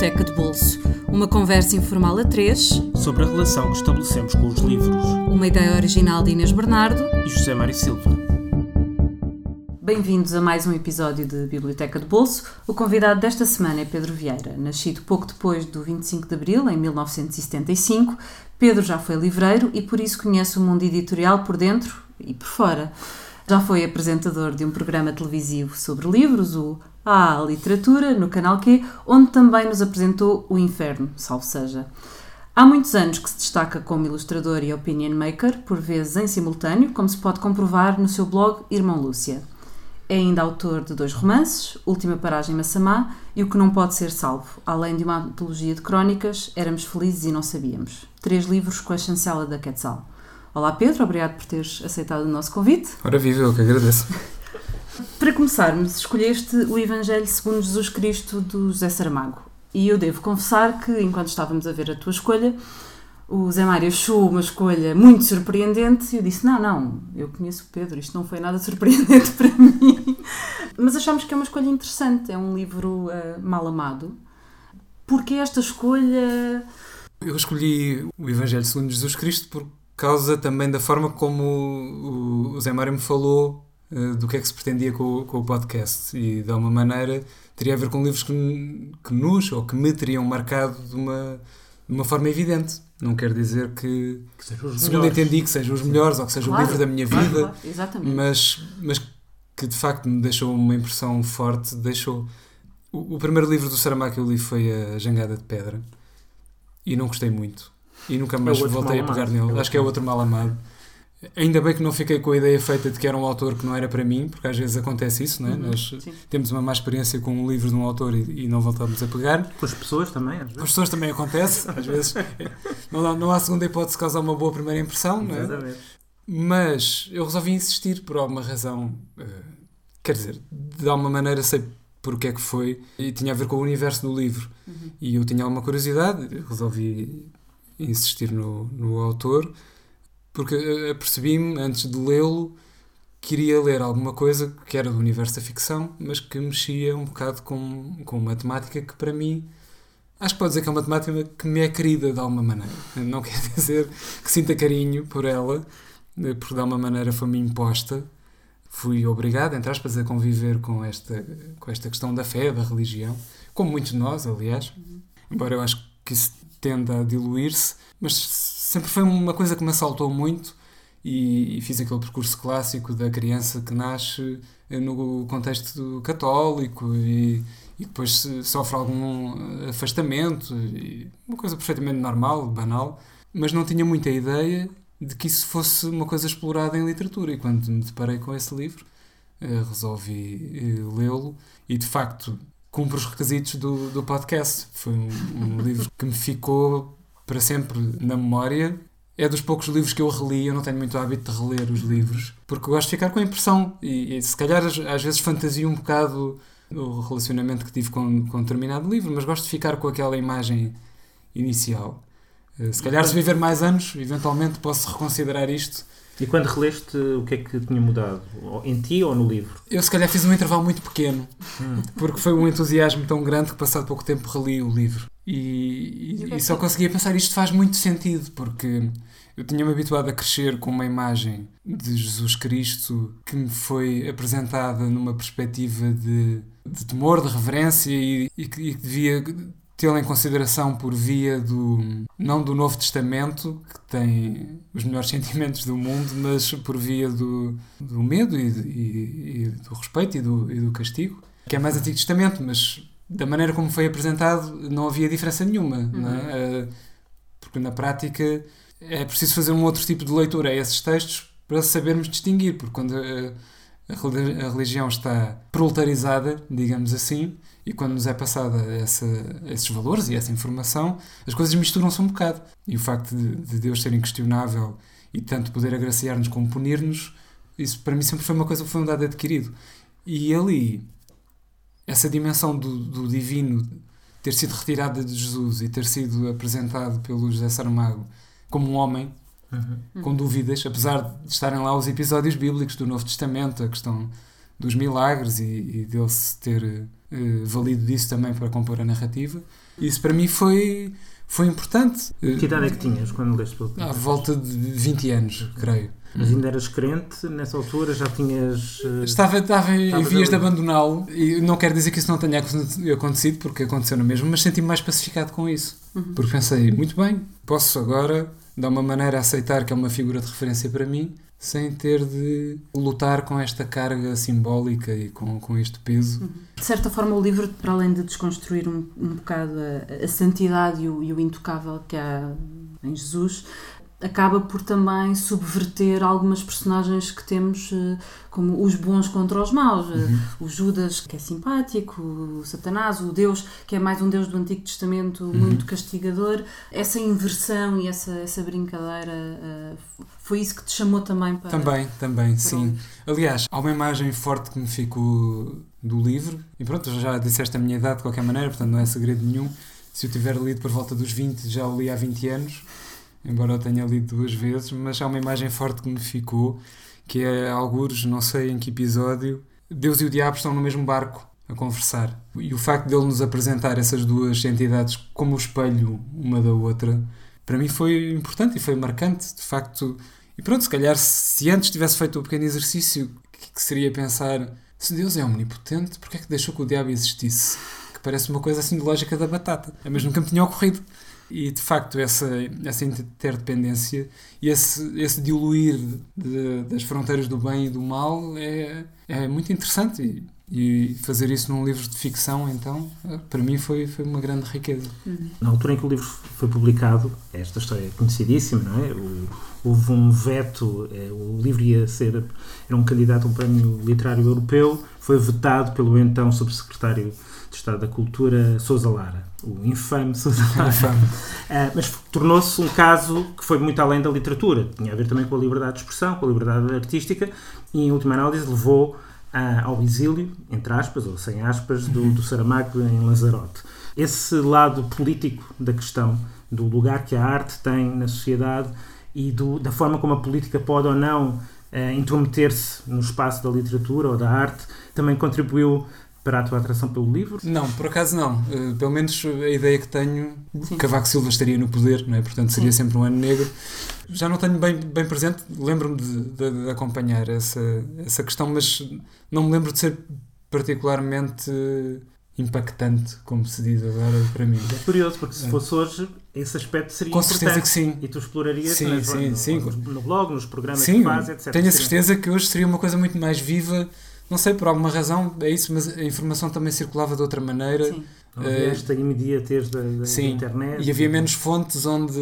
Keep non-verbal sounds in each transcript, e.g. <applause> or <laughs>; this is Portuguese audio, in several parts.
Biblioteca de Bolso, uma conversa informal a três sobre a relação que estabelecemos com os livros. Uma ideia original de Inês Bernardo e José Mário Silva. Bem-vindos a mais um episódio de Biblioteca de Bolso. O convidado desta semana é Pedro Vieira. Nascido pouco depois do 25 de Abril, em 1975, Pedro já foi livreiro e por isso conhece o mundo editorial por dentro e por fora. Já foi apresentador de um programa televisivo sobre livros, o A Literatura, no canal Q, onde também nos apresentou O Inferno, salvo seja. Há muitos anos que se destaca como ilustrador e opinion maker, por vezes em simultâneo, como se pode comprovar no seu blog Irmão Lúcia. É ainda autor de dois romances, Última Paragem Massamá e O que Não Pode Ser Salvo, além de uma antologia de crónicas, Éramos Felizes e Não Sabíamos. Três livros com a chancela da Quetzal. Olá Pedro, obrigado por teres aceitado o nosso convite. Ora viva, eu que agradeço. Para começarmos, escolheste o Evangelho segundo Jesus Cristo do José Saramago. E eu devo confessar que, enquanto estávamos a ver a tua escolha, o Zé Mário achou uma escolha muito surpreendente e eu disse: Não, não, eu conheço o Pedro, isto não foi nada <laughs> surpreendente para mim. Mas achamos que é uma escolha interessante, é um livro uh, mal amado. Porquê esta escolha? Eu escolhi o Evangelho segundo Jesus Cristo por causa também da forma como o Zé Mário me falou uh, do que é que se pretendia com, com, o podcast e de alguma maneira teria a ver com livros que, que nos ou que me teriam marcado de uma, de uma forma evidente. Não quer dizer que, que segundo melhores. entendi, que sejam os melhores ou que seja claro, o livro da minha vida, claro. mas, mas que de facto me deixou uma impressão forte. Deixou. O, o primeiro livro do Saramago que eu li foi A Jangada de Pedra e não gostei muito e nunca é mais é voltei a pegar nele. É Acho que é outro mal amado. Ainda bem que não fiquei com a ideia feita de que era um autor que não era para mim, porque às vezes acontece isso, não é? Uhum, Nós sim. temos uma má experiência com um livro de um autor e, e, não voltamos a pegar. Com as pessoas também, às vezes. Com as pessoas também acontece, às vezes. <laughs> não, há, não há segunda hipótese de causar uma boa primeira impressão, não é? Exatamente. Mas eu resolvi insistir por alguma razão. Uh, quer dizer, de alguma maneira sei por que é que foi, e tinha a ver com o universo do livro. Uhum. E eu tinha alguma curiosidade, resolvi insistir no, no autor, porque apercebi-me, antes de lê-lo, que iria ler alguma coisa que era do universo da ficção, mas que mexia um bocado com, com uma temática que, para mim, acho que pode dizer que é uma temática que me é querida de alguma maneira. Não <laughs> quer dizer que sinta carinho por ela, porque de alguma maneira foi-me imposta. Fui obrigado, entre aspas, a conviver com esta, com esta questão da fé, da religião, como muitos de nós, aliás. Embora eu acho que isso tende a diluir-se, mas sempre foi uma coisa que me assaltou muito e, e, fiz aquele percurso clássico da criança que nasce no contexto católico e, e depois sofre algum afastamento, uma coisa perfeitamente normal, banal, mas não tinha muita ideia de que isso fosse uma coisa explorada em literatura. E quando me deparei com esse livro, eh, resolvi eh, lê-lo e de facto cumpre os requisitos do, do podcast. Foi um, um <laughs> livro que me ficou para sempre na memória. É dos poucos livros que eu reli, eu não tenho muito hábito de reler os livros, porque eu gosto de ficar com a impressão e, e se calhar às vezes fantasio um bocado o relacionamento que tive com, com determinado livro, mas gosto de ficar com aquela imagem inicial. Eh, se calhar se viver mais anos, eventualmente posso reconsiderar isto e quando releste, o que é que tinha mudado? Em ti ou no livro? Eu, se calhar, fiz um intervalo muito pequeno, hum. porque foi um entusiasmo tão grande que, passado pouco tempo, reli o livro. E, e, e só conseguia pensar, isto faz muito sentido, porque eu tinha-me habituado a crescer com uma imagem de Jesus Cristo que me foi apresentada numa perspectiva de, de temor, de reverência e, e que devia tê-lo em consideração por via do não do Novo Testamento que tem os melhores <laughs> sentimentos do mundo mas por via do, do medo e, e, e do respeito e do, e do, castigo que é mais Antigo Testamento mas da maneira como foi apresentado não havia diferença nenhuma é? uhum. é? porque na prática é preciso fazer um outro tipo de leitura a esses textos para sabermos distinguir porque quando a, a religião está proletarizada digamos assim e quando nos é passada essa, esses valores e essa informação, as coisas misturam-se um bocado. E o facto de, de Deus ser inquestionável e tanto poder agraciar-nos como punir-nos, isso para mim sempre foi uma coisa que foi um dado adquirido. E ali, essa dimensão do, do divino ter sido retirada de Jesus e ter sido apresentado pelo José Saramago como um homem, uhum. com dúvidas, apesar de estarem lá os episódios bíblicos do Novo Testamento, a questão dos milagres e, e dele se ter uh, valido disso também para compor a narrativa. Isso para mim foi, foi importante. Que idade é que tinhas quando leste pelo À volta de 20 anos, creio. Mas ainda eras crente nessa altura? Já tinhas. Uh... Estava, estava em vias de abandoná-lo e não quero dizer que isso não tenha acontecido, porque aconteceu no mesmo, mas senti-me mais pacificado com isso. Uhum. Porque pensei, muito bem, posso agora, de uma maneira, aceitar que é uma figura de referência para mim, sem ter de lutar com esta carga simbólica e com, com este peso. Uhum. De certa forma, o livro, para além de desconstruir um, um bocado a, a santidade e o, e o intocável que há em Jesus, acaba por também subverter algumas personagens que temos eh, como os bons contra os maus. Eh, uhum. O Judas, que é simpático, o Satanás, o Deus, que é mais um Deus do Antigo Testamento uhum. muito castigador. Essa inversão e essa, essa brincadeira eh, foi isso que te chamou também para. Também, também, para sim. Aliás, há uma imagem forte que me ficou do livro, e pronto, já disseste a minha idade de qualquer maneira, portanto não é segredo nenhum. Se eu tiver lido por volta dos 20, já o li há 20 anos embora eu tenha lido duas vezes, mas há uma imagem forte que me ficou, que é algures, não sei em que episódio, Deus e o diabo estão no mesmo barco a conversar. E o facto de ele nos apresentar essas duas entidades como o espelho uma da outra, para mim foi importante e foi marcante, de facto. E pronto, se calhar se antes tivesse feito o pequeno exercício, que seria pensar, se Deus é omnipotente, porque é que deixou que o diabo existisse? Que parece uma coisa assim de lógica da batata. Mas nunca me tinha ocorrido. E de facto, essa, essa interdependência e esse, esse diluir de, das fronteiras do bem e do mal é, é muito interessante. E, fazer isso num livro de ficção, então, para mim foi, foi uma grande riqueza. Na altura em que o livro foi publicado, esta história é conhecidíssima, não é? Houve um veto, é, o livro ia ser, era um candidato a um prémio literário europeu, foi vetado pelo então subsecretário de Estado da Cultura, Sousa Lara, o infame Sousa <laughs> Lara. Uh, mas tornou-se um caso que foi muito além da literatura. Tinha a ver também com a liberdade de expressão, com a liberdade artística e, em última análise, levou uh, ao exílio, entre aspas, ou sem aspas, do, do Saramago em Lanzarote. Esse lado político da questão, do lugar que a arte tem na sociedade e do, da forma como a política pode ou não uh, intrometer-se no espaço da literatura ou da arte, também contribuiu para a tua atração pelo livro? Não, por acaso não. Uh, pelo menos a ideia que tenho, Sim. Cavaco Silva estaria no poder, não é? portanto seria Sim. sempre um ano negro. Já não tenho bem, bem presente, lembro-me de, de, de, acompanhar essa, essa questão, mas não me lembro de ser particularmente impactante, como se diz agora para mim. É curioso, porque se é. fosse hoje, esse aspecto seria Com certeza que sim. E tu explorarias sim, sim, no, sim. No, no, blog, nos programas sim, que faz, etc. Tenho a certeza que hoje seria uma coisa muito mais viva não sei, por alguma razão é isso, mas a informação também circulava de outra maneira. Sim. Não havia uh, esta imediatez da, da sim, internet. E havia menos fontes onde,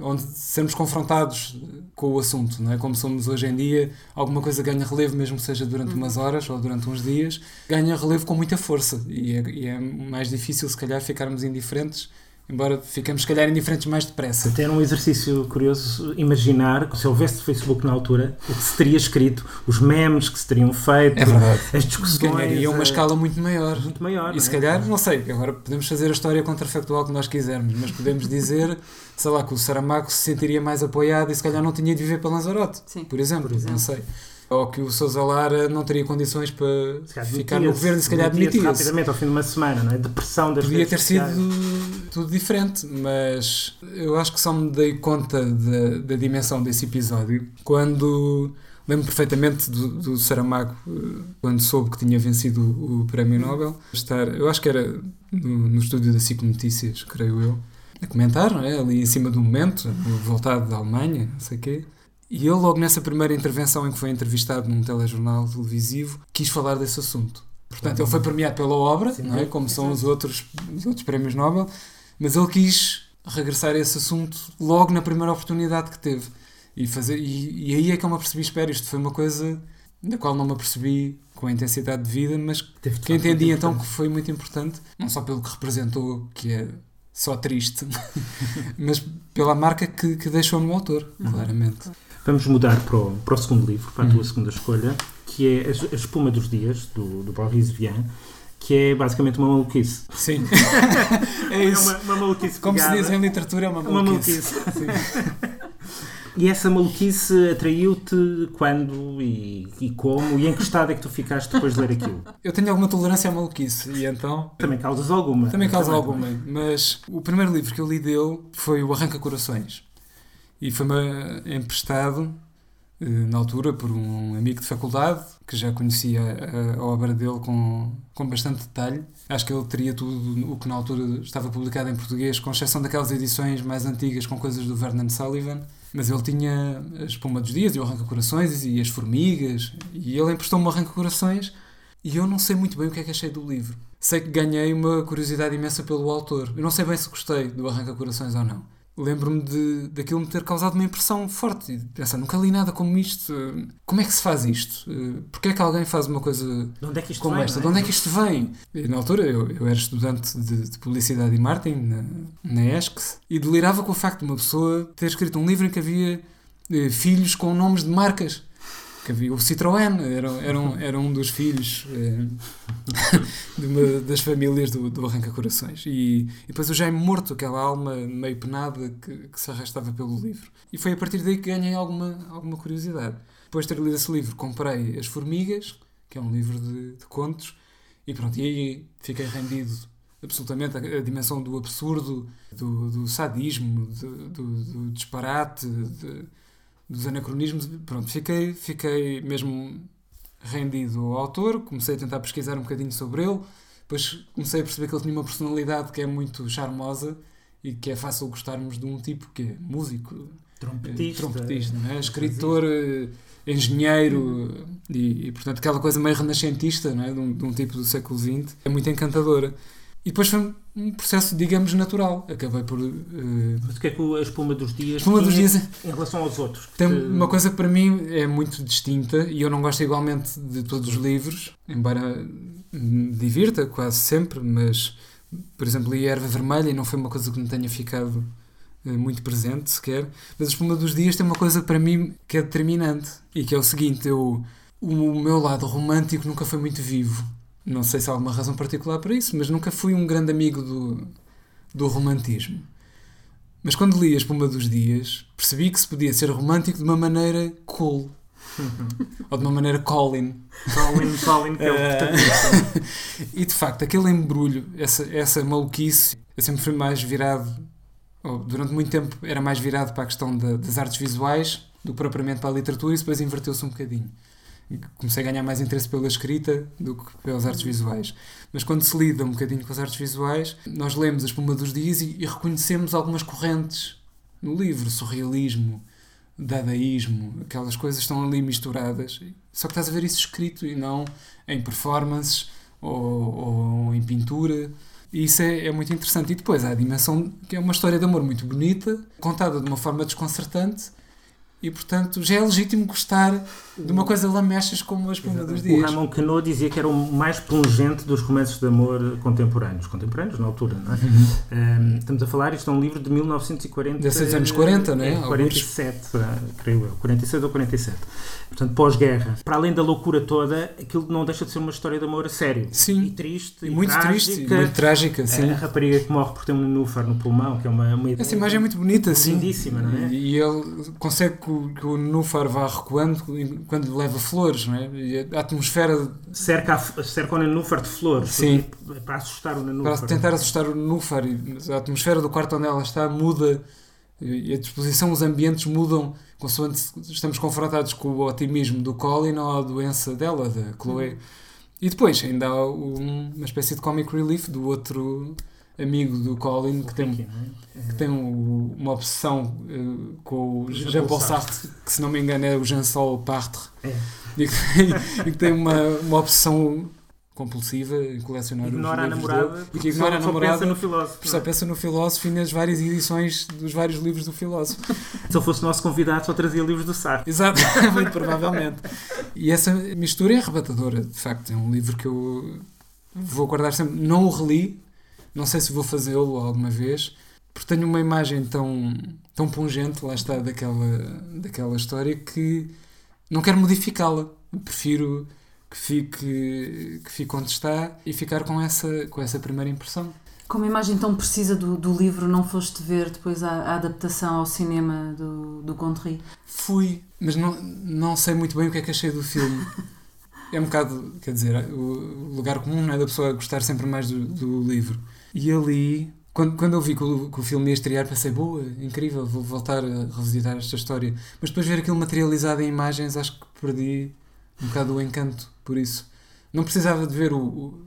onde sermos confrontados com o assunto, não é? Como somos hoje em dia, alguma coisa ganha relevo, mesmo que seja durante uhum. umas horas ou durante uns dias, ganha relevo com muita força. E é, e é mais difícil, se calhar, ficarmos indiferentes embora ficamos se calhar indiferentes mais depressa. Até era um exercício curioso imaginar se houvesse Facebook na altura, o que se teria escrito, os memes que se teriam feito, é verdade. as discussões. Ganharia uma escala muito maior. Muito maior. E se é? calhar, não sei, agora podemos fazer a história contrafactual que nós quisermos, mas podemos dizer, sei lá, que o Saramago se sentiria mais apoiado e se calhar não tinha de viver para Lanzarote, Sim. por exemplo, por exemplo. não sei ou que o Sousa Lara não teria condições para ficar no governo e se calhar admitia-se. rapidamente ao fim de uma semana, não é? Depressão das Podia ter sido tudo diferente, mas eu acho que só me dei conta da, da dimensão desse episódio quando lembro perfeitamente do, do, Saramago quando soube que tinha vencido o, o Prémio Nobel estar, eu acho que era no, no estúdio da SIC Notícias, creio eu a comentar, não é? ali em cima do momento voltado da Alemanha, não sei o quê e ele, logo nessa primeira intervenção em que foi entrevistado num telejornal televisivo, quis falar desse assunto. Portanto, ele foi premiado pela obra, Sim, não é? como são os outros, os outros prémios Nobel, mas ele quis regressar a esse assunto logo na primeira oportunidade que teve. E, fazer, e, e aí é que eu me apercebi, espera, isto foi uma coisa da qual não me apercebi com a intensidade de vida, mas que entendi então que foi muito importante, não só pelo que representou, que é só triste, <laughs> mas pela marca que, que deixou no autor, uhum. claramente. Vamos mudar para o, para o segundo livro, para a tua uhum. segunda escolha, que é A Espuma dos Dias, do, do Boris Vian, que é basicamente uma maluquice. Sim. <laughs> é isso. É uma, uma maluquice Como pegada. se diz em literatura, é uma maluquice. <laughs> Uma maluquice. E essa maluquice atraiu-te quando e, e, como? E em que estado é que tu ficaste depois de ler aquilo? Eu tenho alguma tolerância à maluquice e então. Também causas alguma. Também causa alguma. Mas o primeiro livro que eu li dele foi O Arranca Corações. E foi-me emprestado eh, na altura por um amigo de faculdade que já conhecia a, obra dele com, com bastante detalhe. Acho que ele teria tudo o que na altura estava publicado em português, com exceção daquelas edições mais antigas com coisas do Vernon Sullivan. Mas ele tinha a Espuma dos Dias e o Arranca-Corações e as Formigas, e ele emprestou-me o Arranca-Corações. E eu não sei muito bem o que é que achei do livro. Sei que ganhei uma curiosidade imensa pelo autor. Eu não sei bem se gostei do Arranca-Corações ou não lembro-me de, daquilo me ter causado uma impressão forte. E pensar, nunca li nada como isto. Como é que se faz isto? Porquê é que alguém faz uma coisa é como vem, esta? É? De onde é que isto vem? E, na altura eu, eu era estudante de, de publicidade e marketing na, na ESCS e delirava com o facto de uma pessoa ter escrito um livro em que havia eh, filhos com nomes de marcas que havia o Citroën, era, era, um, era um dos filhos eh, <laughs> de uma das famílias do, do Arranca Corações. E, e, depois o Jaime Morto, aquela alma meio penada que, que, se arrastava pelo livro. E foi a partir daí que ganhei alguma, alguma curiosidade. Depois de ter lido esse livro, comprei As Formigas, que é um livro de, de contos, e pronto, e aí fiquei rendido absolutamente a dimensão do absurdo, do, do sadismo, do, do, do disparate. De, dos anacronismos, pronto, fiquei, fiquei mesmo rendido ao autor, comecei a tentar pesquisar um bocadinho sobre ele, depois comecei a perceber que ele tinha uma personalidade que é muito charmosa e que é fácil gostarmos de um tipo que é músico, trompetista, trompetista é? escritor, eh, engenheiro e, e, portanto aquela coisa meio renascentista não é? de, um, de um tipo do século XX é muito encantadora. E depois foi um processo, digamos, natural. Acabei por. Uh... Mas o que é que a espuma dos dias espuma dos dias em relação aos outros? Tem que... uma coisa que para mim é muito distinta e eu não gosto igualmente de todos os livros, embora me divirta quase sempre, mas, por exemplo, li Erva Vermelha e não foi uma coisa que me tenha ficado uh, muito presente sequer. Mas a espuma dos dias tem uma coisa para mim que é determinante e que é o seguinte: eu, o meu lado romântico nunca foi muito vivo não sei se há alguma razão particular para isso, mas nunca fui um grande amigo do, do romantismo. Mas quando li A Espuma dos Dias, percebi que se podia ser romântico de uma maneira cool. <laughs> Ou de uma maneira Colin. Colin, Colin, que é o uh, <laughs> E de facto, aquele embrulho, essa, essa maluquice, eu sempre fui mais virado, ou durante muito tempo era mais virado para a questão da, das artes visuais do que propriamente para a literatura e depois inverteu-se um bocadinho comecei a ganhar mais interesse pela escrita do que pelas artes visuais. Mas quando se lida um bocadinho com as artes visuais, nós lemos a espuma dos dias e, e reconhecemos algumas correntes no livro, surrealismo, dadaísmo, aquelas coisas estão ali misturadas. Só que estás a ver isso escrito e não em performances ou, ou em pintura. E isso é, é, muito interessante. E depois há a dimensão que é uma história de amor muito bonita, contada de uma forma desconcertante e portanto já é legítimo gostar de uma coisa lamechas como a espuma dos dias. O Ramon Cano dizia que era o mais pungente dos romances de amor contemporâneos, contemporâneos na altura, não é? Uhum. Um, estamos a falar, isto é um livro de 1940. Desses anos 40, não é? 47, creio eu, 46 ou 47 portanto, pós-guerra. Para além da loucura toda, aquilo não deixa de ser uma história de amor a sério. Sim. E triste. E, muito trágica. triste. E muito trágica, sim. A rapariga que morre por ter um nenúfar no pulmão, que é uma, uma Essa imagem é muito bonita, sim. Lindíssima, não é? E ele consegue o, que o nenúfar vá recuando quando leva flores, não é? E a atmosfera... Cerca, a, cerca o nenúfar de flores. Sim. Para assustar o nenúfar. Para tentar assustar o nenúfar. A atmosfera do quarto onde ela está muda e a disposição, os ambientes mudam consoante estamos confrontados com o otimismo do Colin ou a doença dela, da Chloe. E depois ainda há um, uma espécie de comic relief do outro amigo do Colin que tem, é? que tem um, uma obsessão uh, com o Jean-Paul Sartre, que se não me engano é o Jean-Sol Partre, é. e, que tem, e que tem uma, uma obsessão compulsiva em colecionar ignora os a namorada e que ignora só, a namorada pensa no filósofo só é? pensa no filósofo e nas várias edições dos vários livros do filósofo. <laughs> Se ele fosse nosso convidado só trazia livros do Sartre. Exato, <laughs> muito provavelmente. E essa mistura é arrebatadora de facto, é um livro que eu vou guardar sempre, não o reli não sei se vou fazê-lo alguma vez porque tenho uma imagem tão, tão pungente, lá está, daquela, daquela história que não quero modificá-la prefiro que fique, que fique onde está e ficar com essa, com essa primeira impressão. Com uma imagem tão precisa do, do livro, não foste ver depois a, a adaptação ao cinema do, do Gondry? Fui, mas não, não sei muito bem o que é que achei do filme. é um bocado, quer dizer, o lugar comum não é da pessoa gostar sempre mais do, do livro. E ali, quando, quando eu vi que o, que o filme ia estrear, pensei, boa, incrível, vou voltar a revisitar esta história. Mas depois ver aquilo materializado em imagens, acho que perdi um bocado o encanto por isso. Não precisava de ver o, o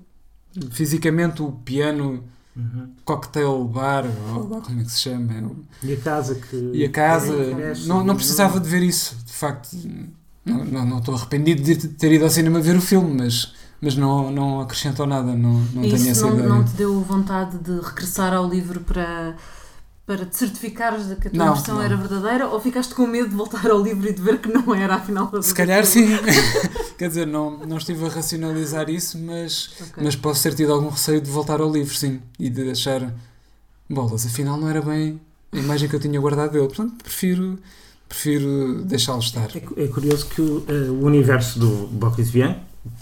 fisicamente o piano Uhum. cocktail bar, ou como é que se chama? E a casa que. E a casa. não, não precisava de ver isso, de facto. Não, não, não estou arrependido de ter ido ao cinema ver o filme, mas, mas não, não acrescentou nada, não, não Isso tenho essa não, ideia. não te deu vontade de regressar ao livro para, para te certificares de que a tua Não, versão não. era verdadeira ou ficaste com medo de voltar ao livro e de ver que não era afinal Se calhar sim. <laughs> Quer dizer, não, não estive a racionalizar isso, mas, Ok. mas posso ter tido algum receio de voltar ao livro, sim. E de achar, bolas, afinal não era bem a imagem que eu tinha guardado dele. Portanto, prefiro, prefiro deixá-lo estar. É, é curioso que o, eh, o universo do Boris Vian,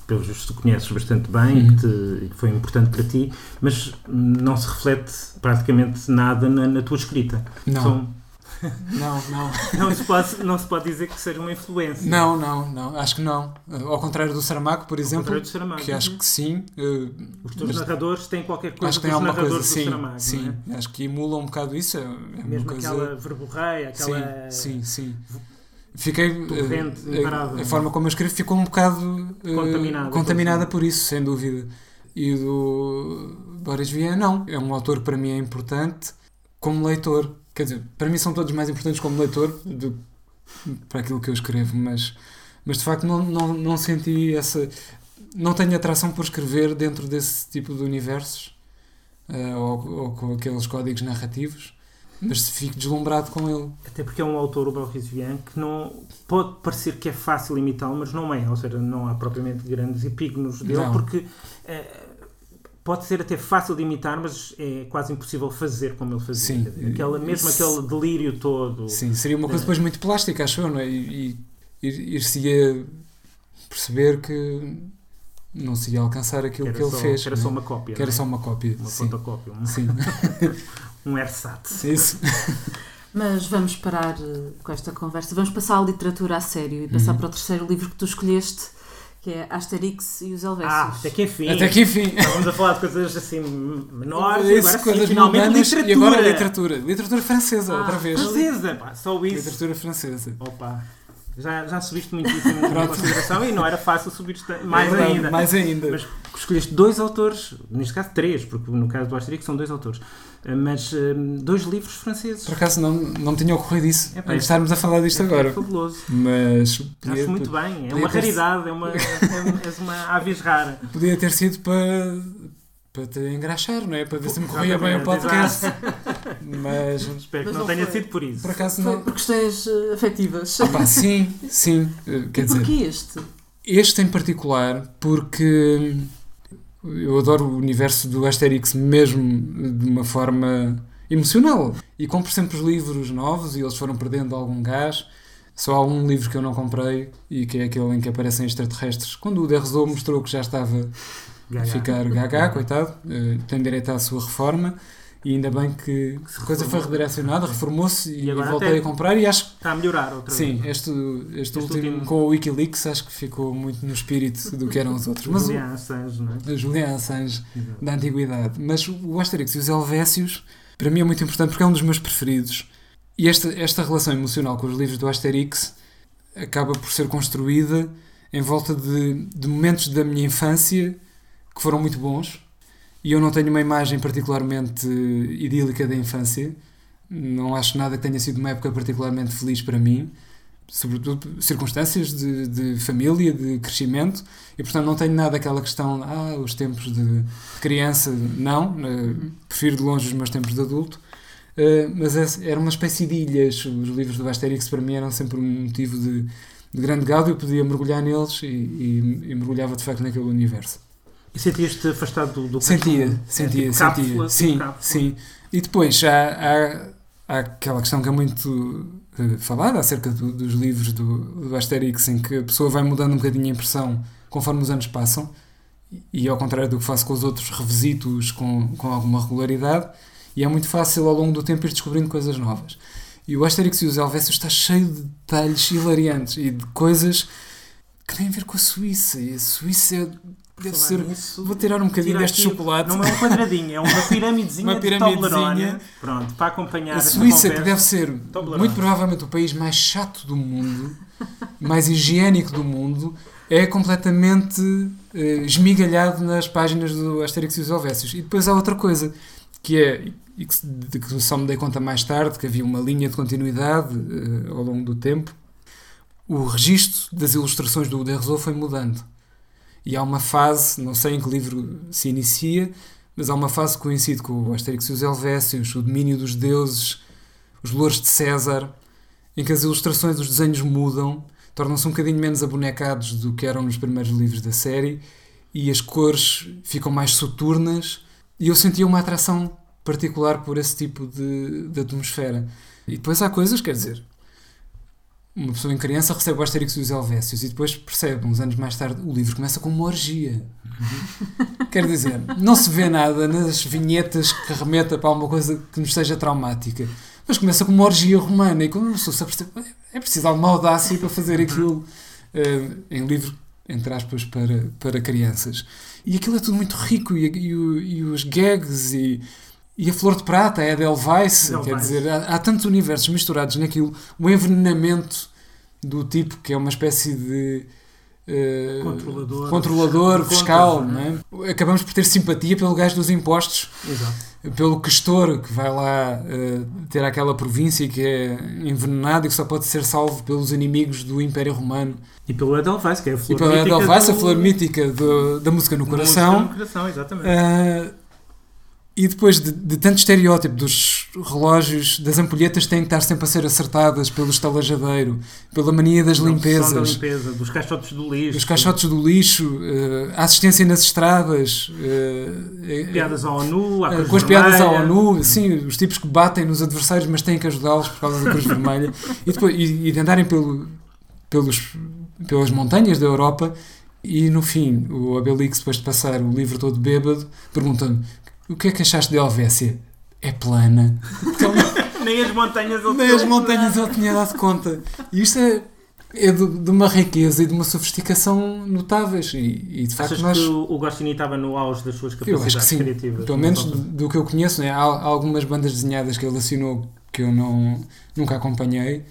pelos vistos tu conheces bastante bem Uhum. e que, te- que foi importante para ti, mas não se reflete praticamente nada na, na tua escrita. Não, São- <laughs> não, não. <laughs> não, se pode, não se pode dizer que seja uma influência. Não, não, não. Acho que não. Ao contrário do Saramago, por exemplo, Saramago. que acho que sim. eh, Os teus narradores têm qualquer coisa acho que tem alguma coisa, sim. Saramago. sim. não Acho que emula um bocado isso. É, é é? Mesmo coisa. aquela verborreia, aquela. Sim, sim, sim. Fiquei. Torrente eh, a, a forma como eu escrevo ficou um bocado eh, Contaminada. contaminada por isso, sem dúvida. E do Boris Vian, não. É um autor que para mim é importante como leitor. Quer dizer, para mim são todos mais importantes como leitor do, para aquilo que eu escrevo, mas, mas de facto não, não, não senti essa. Não tenho atração por escrever dentro desse tipo de universos eh, ou, ou com aqueles códigos narrativos, mas fico deslumbrado com ele. Até porque é um autor, o Boris Vian, que não pode parecer que é fácil imitá-lo, mas não é. Ou seja, não há propriamente grandes epígonos dele, Não. porque eh, pode ser até fácil de imitar, mas é quase impossível fazer como ele fazia. Sim. Aquela, mesmo Isso- aquele delírio todo. Sim, seria uma coisa É. depois muito plástica, acho eu, não é? E, e ir- ir-se-ia perceber que não se ia alcançar aquilo era que ele só, fez. que era não é? só uma cópia. Que era é? só uma cópia. uma sim. fotocópia, Sim, <laughs> <laughs> um ersatz. isso. <laughs> Mas vamos parar eh, com esta conversa. Vamos passar a literatura a sério e passar Uhum. para o terceiro livro que tu escolheste, que é Asterix e os Helvécios. Ah, até que enfim. Até que enfim. Estávamos a falar de coisas assim menores, e Isso, agora sim, coisas finalmente mundanas, literatura. E agora literatura. Literatura francesa, Ah, outra vez. Francesa, pá, só isso. Literatura francesa. Opa, já, já subiste muitíssimo Pronto. consideração e não era fácil subir mais É verdade, ainda. Mais ainda. Mas escolheste dois autores, neste caso três, porque no caso do Asterix são dois autores, eh, mas eh, dois livros franceses. Por acaso não, não me tinha ocorrido isso. É, pá, estarmos a falar disto É agora. fabuloso. Mas podia, Acho muito bem, é uma raridade, é uma, é uma, aves rara. podia ter sido para, para te engraxar, não é? Para ver se me corria bem o podcast. Mas Espero Mas que não não tenha foi. sido por isso. por acaso Foi não. por questões eh, afetivas. Pá, <laughs> sim, sim. eh, Quer e dizer, porquê este? este em particular, porque eu adoro o universo do Asterix mesmo de uma forma emocional. E compro sempre os livros novos e eles foram perdendo algum gás. Só há um livro que eu não comprei e que é aquele em que aparecem extraterrestres. Quando o Derrezou mostrou que já estava a Gaga. ficar gaga, coitado, eh, tem direito à sua reforma. E ainda bem que a coisa foi redirecionada, reformou-se e, E voltei a comprar. E acho que Está a melhorar outra Sim, vez. este, este, Este último, último- com o Wikileaks acho que ficou muito no espírito do que eram os outros. Mas Julian Assange, não é? Julian Assange Exato. da antiguidade. Mas o Asterix e os Helvécios para mim é muito importante porque é um dos meus preferidos. E esta, esta relação emocional com os livros do Asterix acaba por ser construída em volta de, de momentos da minha infância que foram muito bons. E eu não tenho uma imagem particularmente idílica da infância. Não acho nada que tenha sido uma época particularmente feliz para mim. Sobretudo circunstâncias de, de família, de crescimento. E portanto não tenho nada daquela questão, ah, os tempos de criança, não. eh, prefiro de longe os meus tempos de adulto. Eh, mas era uma espécie de ilhas. Os livros do Asterix para mim eram sempre um motivo de, de grande gado. Eu podia mergulhar neles e, e- e mergulhava de facto naquele universo. E sentias-te afastado do, do Sentia, costume? sentia, É tipo sentia. cápsula, sim, tipo cápsula. sim. E depois há, há, há aquela questão que é muito eh, falada acerca do- dos livros do, do Asterix, em que a pessoa vai mudando um bocadinho a impressão conforme os anos passam. e ao contrário do que faço com os outros, revisito-os com, com alguma regularidade e é muito fácil ao longo do tempo ir descobrindo coisas novas. E o Asterix e os Helvécios está cheio de detalhes hilariantes e de coisas que têm a ver com a Suíça. E a Suíça é Deve ser. Nisso, vou tirar um bocadinho deste chocolate. Não é um quadradinho, é uma <laughs> piramidezinha, uma piramidezinha. Pronto, para acompanhar a Suíça, que deve ser muito provavelmente o país mais chato do mundo, mais higiênico do mundo, é completamente uh, esmigalhado nas páginas do Asterix e os Helvécios. E depois há outra coisa, que é, e que, de que só me dei conta mais tarde, que havia uma linha de continuidade uh, ao longo do tempo, o registro das ilustrações do Derrezo foi mudando. E há uma fase, não sei em que livro se inicia, mas há uma fase que coincide com o Asterix e os Helvécios, o domínio dos deuses, os louros de César, em que as ilustrações, os desenhos mudam, tornam-se um bocadinho menos abonecados do que eram nos primeiros livros da série e as cores ficam mais soturnas e eu sentia uma atração particular por esse tipo de, de atmosfera. E depois há coisas, quer dizer, uma pessoa em criança recebe o Asterix e os Helvécios e depois percebe, uns anos mais tarde, o livro começa com uma orgia. Quer dizer, não se vê nada nas vinhetas que remeta para alguma coisa que nos seja traumática, mas começa com uma orgia romana e quando uma pessoa se percebe, é preciso alguma audácia para fazer aquilo uh, em livro, entre aspas, para, para crianças. E aquilo é tudo muito rico e, e, e os gags e e a Flor de Prata é a Edelweiss, quer dizer, há, há, tantos universos misturados naquilo. O envenenamento do tipo que é uma espécie de uh, controlador, controlador fiscal, contas, não é? Acabamos por ter simpatia pelo gajo dos impostos, Exato. pelo questor que vai lá uh, ter aquela província que é envenenado e que só pode ser salvo pelos inimigos do Império Romano. E pelo Edelweiss, que é a flor pelo Edelweiss, do... a flor mítica do, da música no coração. Música no coração, exatamente. Uh, e depois de, de, tanto estereótipo dos relógios, das ampulhetas têm que estar sempre a ser acertadas pelo estalajadeiro, pela mania das limpezas, da limpeza, dos caixotes do lixo, dos caixotes do lixo, uh, a assistência nas estradas, uh, piadas à ONU, uh, com as piadas à ONU, sim, os tipos que batem nos adversários, mas têm que ajudá-los por causa da Cruz Vermelha, e, depois, e, e de andarem pelo, pelos, pelas montanhas da Europa. E no fim, o Abelix, depois de passar o livro todo bêbado, pergunta-me o que é que achaste de Helvécia? É plana. <laughs> Nem as montanhas eu Nem as montanhas eu tinha dado conta. E isto é, é de, de, uma riqueza e de uma sofisticação notáveis. E, e de facto Achas nós. que o, o Gostinho no auge das suas capacidades eu acho que sim. criativas? Pelo menos do, do, que eu conheço, né? há, há, algumas bandas desenhadas que ele assinou que eu não, nunca acompanhei.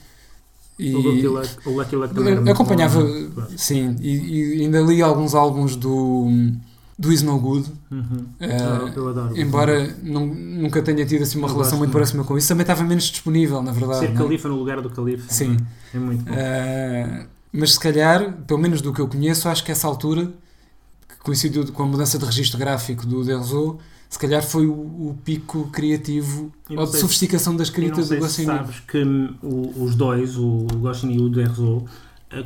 E o Lucky Luck, o Lucky Luck também acompanhava, bom, sim, e, e ainda li alguns álbuns do do Is No Good. Uhum. Uh, eu adoro. Embora não, nunca tenha tido assim uma eu relação muito próxima com isso, também estava menos disponível, na verdade. Ser é? califa no lugar do califa. Sim. É muito bom. Uh, mas se calhar, pelo menos do que eu conheço, acho que essa altura, que coincidiu com a mudança de registro gráfico do Delzo, se calhar foi o, o pico criativo ou de sofisticação da escrita do Goscinny. sabes que hum, o, os dois, o Goscinny e o Delzo,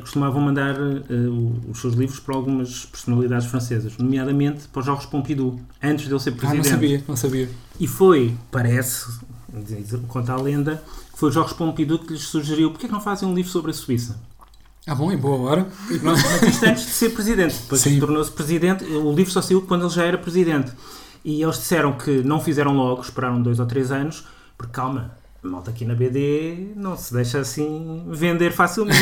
costumavam mandar uh, os seus livros para algumas personalidades francesas, nomeadamente para Jogos Pompidou, antes dele ser presidente. Ah, não sabia, não sabia. E foi, parece, conta a lenda, que foi Jogos Pompidou que lhes sugeriu porque é que não fazem um livro sobre a Suíça? Ah, bom, em boa hora. Mas isto antes de ser presidente. Depois tornou-se presidente. O livro só saiu quando ele já era presidente. E eles disseram que não fizeram logo, esperaram dois ou três anos, porque calma, a malta aqui na BD não se deixa assim vender facilmente.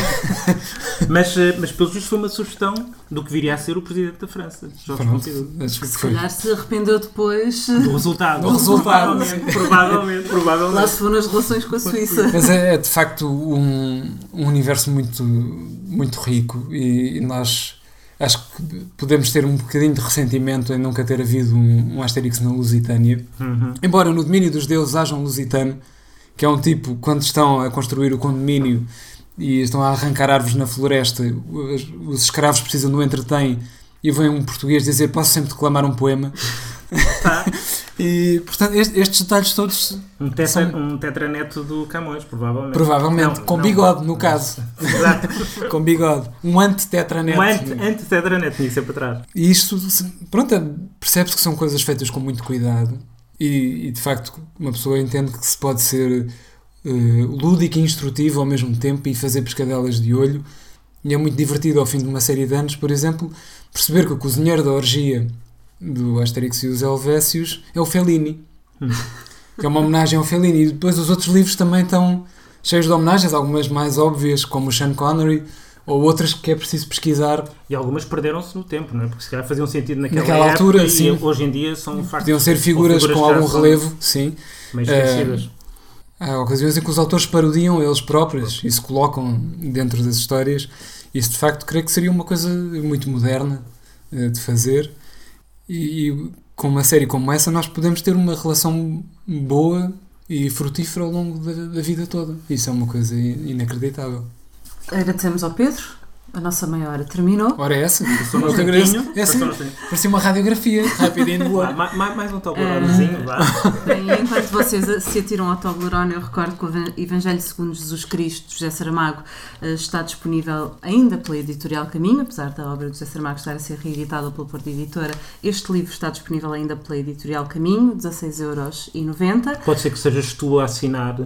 <laughs> mas, eh, mas pelo visto foi uma sugestão do que viria a ser o presidente da França, Jorge Pompidou. Se calhar se arrependeu depois do resultado. <laughs> Do resultado. Provavelmente, provavelmente, provavelmente. Lá se for nas relações com a Suíça. Mas é, é de facto um, um universo muito, muito rico e nós acho que podemos ter um bocadinho de ressentimento em nunca ter havido um, um Asterix na Lusitânia. Uhum. Embora no domínio dos deuses haja um lusitano, que é um tipo, quando estão a construir o condomínio e estão a arrancar árvores na floresta, os, os escravos precisam do entretém e vem um português dizer posso sempre declamar um poema. Tá. <laughs> e portanto estes, estes, detalhes todos um, tetra, são... um tetraneto do Camões provavelmente provavelmente não, com não, bigode não. no caso <laughs> Exato. <laughs> com bigode um anti-tetraneto um anti-tetraneto anti tinha sempre atrás e isto pronto percebe-se que são coisas feitas com muito cuidado e, e, de facto uma pessoa entende que se pode ser uh, lúdico e instrutivo ao mesmo tempo e fazer pescadelas de olho E é muito divertido ao fim de uma série de anos, por exemplo, perceber que o cozinheiro da orgia do Asterix e os Helvécios é o Fellini. Hum. <laughs> Que é uma homenagem ao Fellini. E depois os outros livros também estão cheios de homenagens, algumas mais óbvias, como o Sean Connery, ou outras que é preciso pesquisar. E algumas perderam-se no tempo, não é? Porque se calhar faziam sentido naquela, naquela altura, sim. hoje em dia são factos. Podiam ser figuras, figuras com algum relevo, sim. Meio esquecidas. Uh, há ocasiões em que os autores parodiam eles próprios e se colocam dentro das histórias. Isso de facto creio que seria uma coisa muito moderna uh, de fazer. E, e com uma série como essa nós podemos ter uma relação boa e frutífera ao longo da, da vida toda. Isso é uma coisa inacreditável. Agradecemos ao Pedro a nossa meia hora terminou. Ora, é essa? Eu te agradeço. É assim, parecia uma radiografia, rapidinho boa. mais, mais um Tobleronezinho, uh, vá. Bem, enquanto vocês se atiram ao Toblerone, eu recordo que o Evangelho segundo Jesus Cristo, José Saramago, uh, está disponível ainda pela editorial Caminho, apesar da obra de José Saramago estar a ser reeditada pela Porta Editora. Este livro está disponível ainda pela editorial Caminho, 16,90€. Pode ser que sejas tu a assinar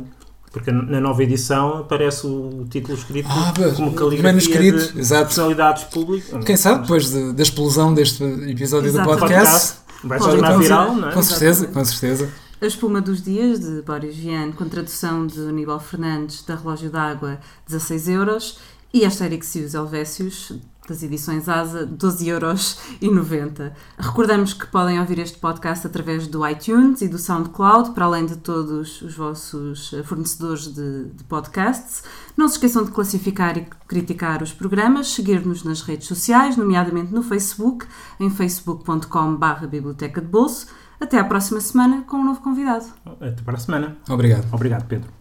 porque na nova edição aparece o título escrito ah, como caligrafia manuscrito, de exato. personalidades públicas. Quem sabe, depois de, da explosão deste episódio do podcast, vai se tornar viral, não é? Com certeza, com certeza. A Espuma dos Dias, de Boris Vian, com tradução de Aníbal Fernandes, da Relógio d'Água, 16 euros. E Asterix e os Helvécios, das edições ASA, 12,90€. Recordamos que podem ouvir este podcast através do iTunes e do SoundCloud, para além de todos os vossos eh, fornecedores de, de podcasts. Não se esqueçam de classificar e criticar os programas, seguir-nos nas redes sociais, nomeadamente no Facebook, em facebook.com.br Biblioteca de Bolso. Até à próxima semana com um novo convidado. Até para a semana. Obrigado. Obrigado, Pedro.